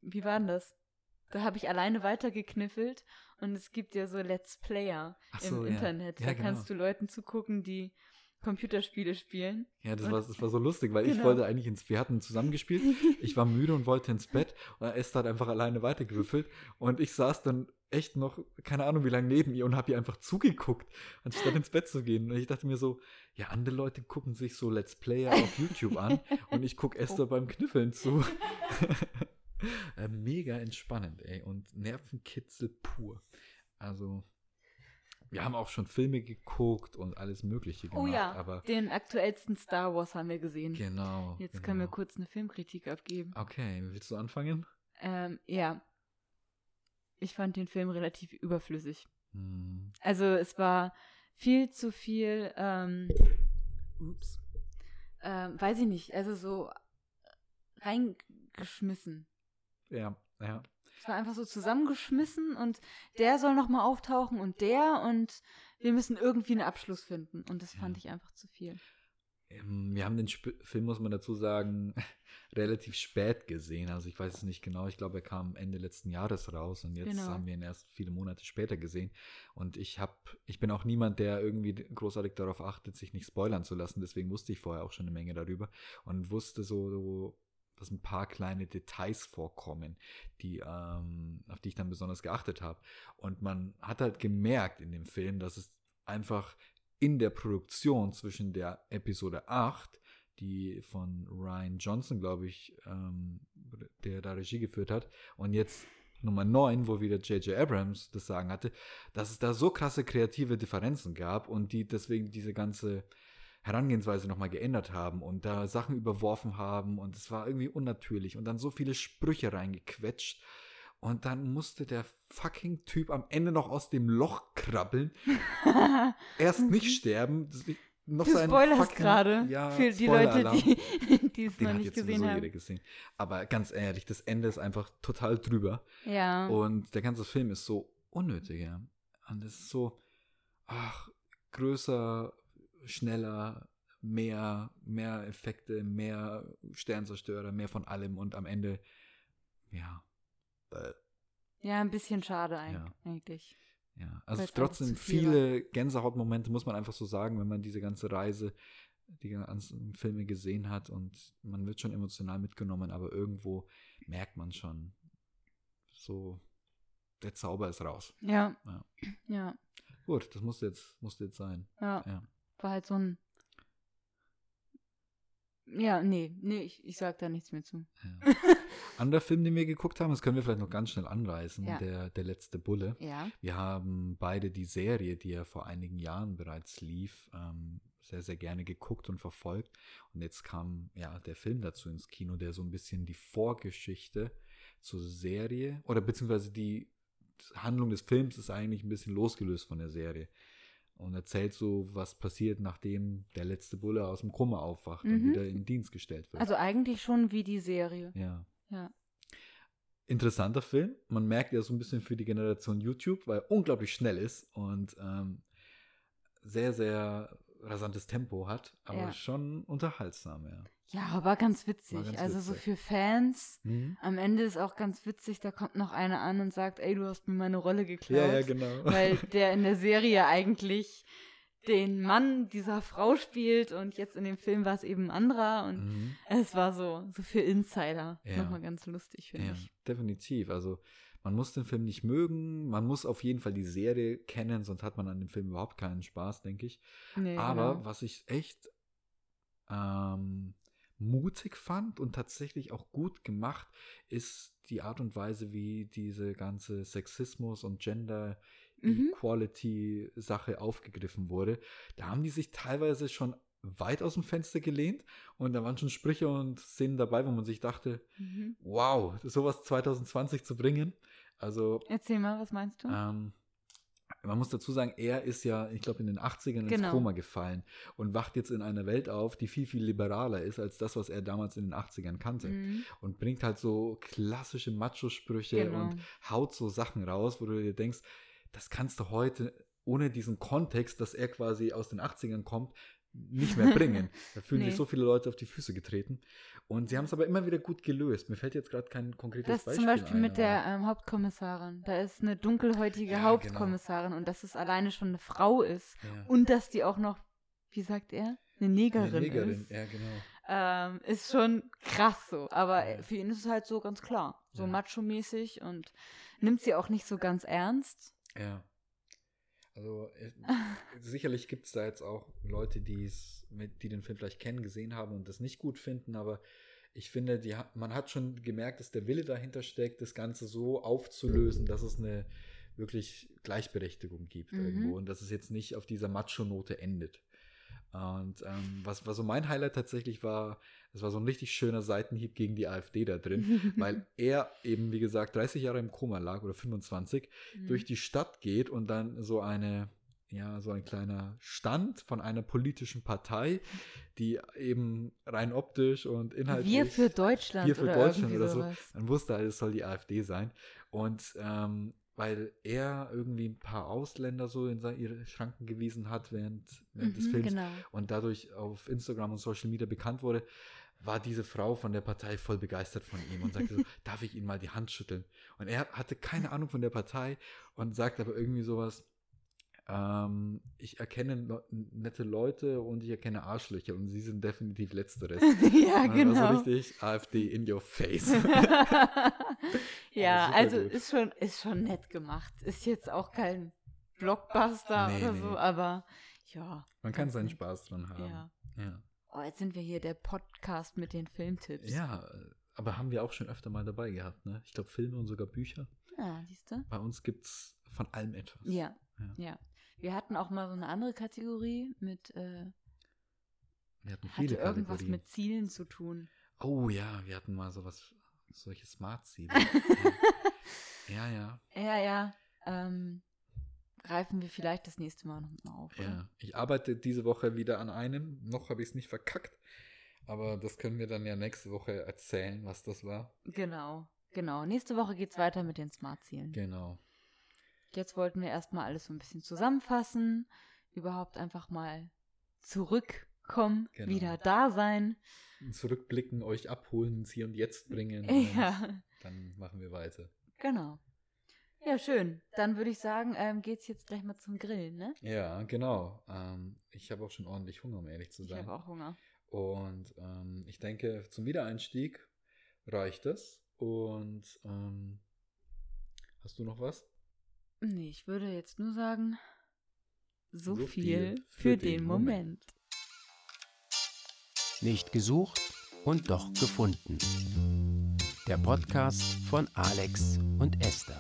wie war denn das? Da habe ich alleine weitergekniffelt und es gibt ja so Let's Player Ach im so, ja. Internet. Ja, da genau. kannst du Leuten zugucken, die Computerspiele spielen. Ja, das Und- war, das war so lustig, weil ich Genau. wollte eigentlich ins, wir hatten zusammengespielt, <laughs> ich war müde und wollte ins Bett und Esther hat einfach alleine weitergewürfelt und ich saß dann echt noch, keine Ahnung wie lange neben ihr und habe ihr einfach zugeguckt, anstatt ins Bett zu gehen. Und ich dachte mir so, ja, andere Leute gucken sich so Let's Player auf <laughs> YouTube an und ich gucke Esther beim Kniffeln zu. <laughs> <laughs> Äh, Mega entspannend, ey, und Nervenkitzel pur. Also, wir haben auch schon Filme geguckt und alles Mögliche gemacht, oh ja, aber den aktuellsten Star Wars haben wir gesehen. Genau. Jetzt genau. können wir kurz eine Filmkritik abgeben. Okay, willst du anfangen? Ähm, ja. Ich fand den Film relativ überflüssig. Hm, Also es war viel zu viel, ähm, ups, ähm, weiß ich nicht, also so reingeschmissen. Ja, ja. Es war einfach so zusammengeschmissen und der soll nochmal auftauchen und der und wir müssen irgendwie einen Abschluss finden. Und das fand Ja. ich einfach zu viel. Ähm, Wir haben den Sp Film, muss man dazu sagen, <laughs> relativ spät gesehen. Also ich weiß es nicht genau. Ich glaube, er kam Ende letzten Jahres raus und jetzt Genau. haben wir ihn erst viele Monate später gesehen. Und ich habe, ich bin auch niemand, der irgendwie großartig darauf achtet, sich nicht spoilern zu lassen. Deswegen wusste ich vorher auch schon eine Menge darüber und wusste so, so dass ein paar kleine Details vorkommen, die, ähm, auf die ich dann besonders geachtet habe. Und man hat halt gemerkt in dem Film, dass es einfach in der Produktion zwischen der Episode 8, die von Ryan Johnson, glaube ich, ähm, der da Regie geführt hat, und jetzt Nummer 9, wo wieder J.J. Abrams das Sagen hatte, dass es da so krasse kreative Differenzen gab und die deswegen diese ganze Herangehensweise nochmal geändert haben und da Sachen überworfen haben und es war irgendwie unnatürlich und dann so viele Sprüche reingequetscht und dann musste der fucking Typ am Ende noch aus dem Loch krabbeln <laughs> erst nicht sterben. Noch Du spoilerst gerade ja, für die Leute, die, <laughs> die es Den noch nicht gesehen haben. gesehen. Aber ganz ehrlich, das Ende ist einfach total drüber. Ja. Und der ganze Film ist so unnötig, ja. Und es ist so, ach, größer, schneller, mehr, mehr Effekte, mehr Sternzerstörer, mehr von allem und am Ende, ja. Äh, ja, ein bisschen schade eig- Ja. eigentlich. Ja, also Weil's trotzdem viele Gänsehautmomente, muss man einfach so sagen, wenn man diese ganze Reise, die ganzen Filme gesehen hat und man wird schon emotional mitgenommen, aber irgendwo merkt man schon, so, der Zauber ist raus. Ja. Ja. Ja. Gut, das muss jetzt, muss jetzt sein. Ja. Ja. War halt so ein. Ja, nee, nee, ich, ich sag da nichts mehr zu. Ja. <laughs> Anderer Film, den wir geguckt haben, das können wir vielleicht noch ganz schnell anreißen, Ja. der, der letzte Bulle. Ja. Wir haben beide die Serie, die ja vor einigen Jahren bereits lief, ähm, sehr, sehr gerne geguckt und verfolgt. Und jetzt kam ja der Film dazu ins Kino, der so ein bisschen die Vorgeschichte zur Serie oder beziehungsweise die Handlung des Films ist eigentlich ein bisschen losgelöst von der Serie. Und erzählt so, was passiert, nachdem der letzte Bulle aus dem Koma aufwacht und Mhm. wieder in Dienst gestellt wird. Also eigentlich schon wie die Serie. ja. Ja. interessanter Film. Man merkt ja so ein bisschen für die Generation YouTube, weil er unglaublich schnell ist und ähm, sehr, sehr rasantes Tempo hat, aber Ja. schon unterhaltsam, ja. Ja, war ganz witzig. War ganz also so witzig. für Fans. Mhm. Am Ende ist auch ganz witzig, da kommt noch einer an und sagt, ey, du hast mir meine Rolle geklaut. Ja, ja, genau. Weil <laughs> der in der Serie eigentlich den Mann dieser Frau spielt und jetzt in dem Film war es eben ein anderer und Mhm. es war so, so für Insider. Ja. Nochmal ganz lustig, finde Ja, ich. definitiv. Also man muss den Film nicht mögen, man muss auf jeden Fall die Serie kennen, sonst hat man an dem Film überhaupt keinen Spaß, denke ich. Nee, Aber genau. was ich echt ähm, mutig fand und tatsächlich auch gut gemacht, ist die Art und Weise, wie diese ganze Sexismus und Gender Mhm. Equality Sache aufgegriffen wurde. Da haben die sich teilweise schon weit aus dem Fenster gelehnt und da waren schon Sprüche und Szenen dabei, wo man sich dachte, Mhm. wow, sowas 2020 zu bringen. Also, Erzähl mal, was meinst du? ähm, man muss dazu sagen, er ist ja, ich glaube, in den 80ern ins Genau. Koma gefallen und wacht jetzt in einer Welt auf, die viel, viel liberaler ist als das, was er damals in den 80ern kannte. Mhm. Und bringt halt so klassische Macho-Sprüche Genau. und haut so Sachen raus, wo du dir denkst, das kannst du heute ohne diesen Kontext, dass er quasi aus den 80ern kommt, nicht mehr bringen. <laughs> Da fühlen Nee. sich so viele Leute auf die Füße getreten. Und sie haben es aber immer wieder gut gelöst. Mir fällt jetzt gerade kein konkretes Das Beispiel zum Beispiel ein, mit der ähm, Hauptkommissarin. Da ist eine dunkelhäutige Ja, Hauptkommissarin und dass es alleine schon eine Frau ist. ja. Und dass die auch noch, wie sagt er, eine Negerin, Eine Negerin, ist. ja, genau. Ähm, ist schon krass so. Aber Ja. für ihn ist es halt so ganz klar. So macho-mäßig und nimmt sie auch nicht so ganz ernst. Ja. Also äh, <laughs> sicherlich gibt es da jetzt auch Leute, die's mit, die den Film vielleicht kennen, gesehen haben und das nicht gut finden, aber ich finde, die, man hat schon gemerkt, dass der Wille dahinter steckt, das Ganze so aufzulösen, dass es eine wirklich Gleichberechtigung gibt Mhm. irgendwo und dass es jetzt nicht auf dieser Macho-Note endet. Und ähm, was, was so mein Highlight tatsächlich war, das war so ein richtig schöner Seitenhieb gegen die AfD da drin, <laughs> weil er eben, wie gesagt, 30 Jahre im Koma lag oder 25 Mhm. durch die Stadt geht und dann so eine, ja, so ein kleiner Stand von einer politischen Partei, die eben rein optisch und inhaltlich. Wir für Deutschland Wir für oder Deutschland oder so. Man wusste halt, es soll die AfD sein. Und ähm, weil er irgendwie ein paar Ausländer so in seine, ihre Schranken gewiesen hat während, während des Mhm, Films Genau. und dadurch auf Instagram und Social Media bekannt wurde, war diese Frau von der Partei voll begeistert von ihm und sagte so, <laughs> darf ich Ihnen mal die Hand schütteln? Und er hatte keine Ahnung von der Partei und sagt aber irgendwie sowas, ähm, ich erkenne le nette Leute und ich erkenne Arschlöcher und sie sind definitiv letzteres. <laughs> ja, dann genau. war so richtig AfD in your face. <laughs> <laughs> ja, super also gut. ist schon, ist schon nett gemacht. Ist jetzt auch kein Blockbuster Nee, oder nee. so, aber ja. Man kann seinen. Spaß dran haben. Ja. Ja. Oh, jetzt sind wir hier der Podcast mit den Filmtipps. ja, aber haben wir auch schon öfter mal dabei gehabt, ne? Ich glaube Filme und sogar Bücher. Ja, siehst du? Bei uns gibt es von allem etwas. Ja, Ja. ja. Wir hatten auch mal so eine andere Kategorie mit, äh, Wir hatten hatte viele irgendwas Kategorien. mit Zielen zu tun. Oh ja, wir hatten mal sowas, solche Smart-Ziele. <laughs> ja, ja, Ja, ja. Ähm, greifen wir vielleicht das nächste Mal nochmal auf. ja, oder? ja. Ich arbeite diese Woche wieder an einem. Noch habe ich es nicht verkackt. Aber das können wir dann ja nächste Woche erzählen, was das war. Genau, genau. Nächste Woche geht's weiter mit den Smart-Zielen. Genau. Jetzt wollten wir erstmal alles so ein bisschen zusammenfassen, überhaupt einfach mal zurückkommen, Genau. wieder da sein. Zurückblicken, euch abholen, ins Hier und Jetzt bringen. <laughs> Ja, dann machen wir weiter. genau. Ja, schön. Dann würde ich sagen, ähm, geht's jetzt gleich mal zum Grillen, ne? Ja, genau. Ähm, ich habe auch schon ordentlich Hunger, um ehrlich zu Ich sein. habe auch Hunger. Und ähm, ich denke, zum Wiedereinstieg reicht es. Und ähm, hast du noch was? Nee, ich würde jetzt nur sagen, so, So viel, viel für, den, den Moment. Nicht gesucht und doch gefunden. Der Podcast von Alex und Esther.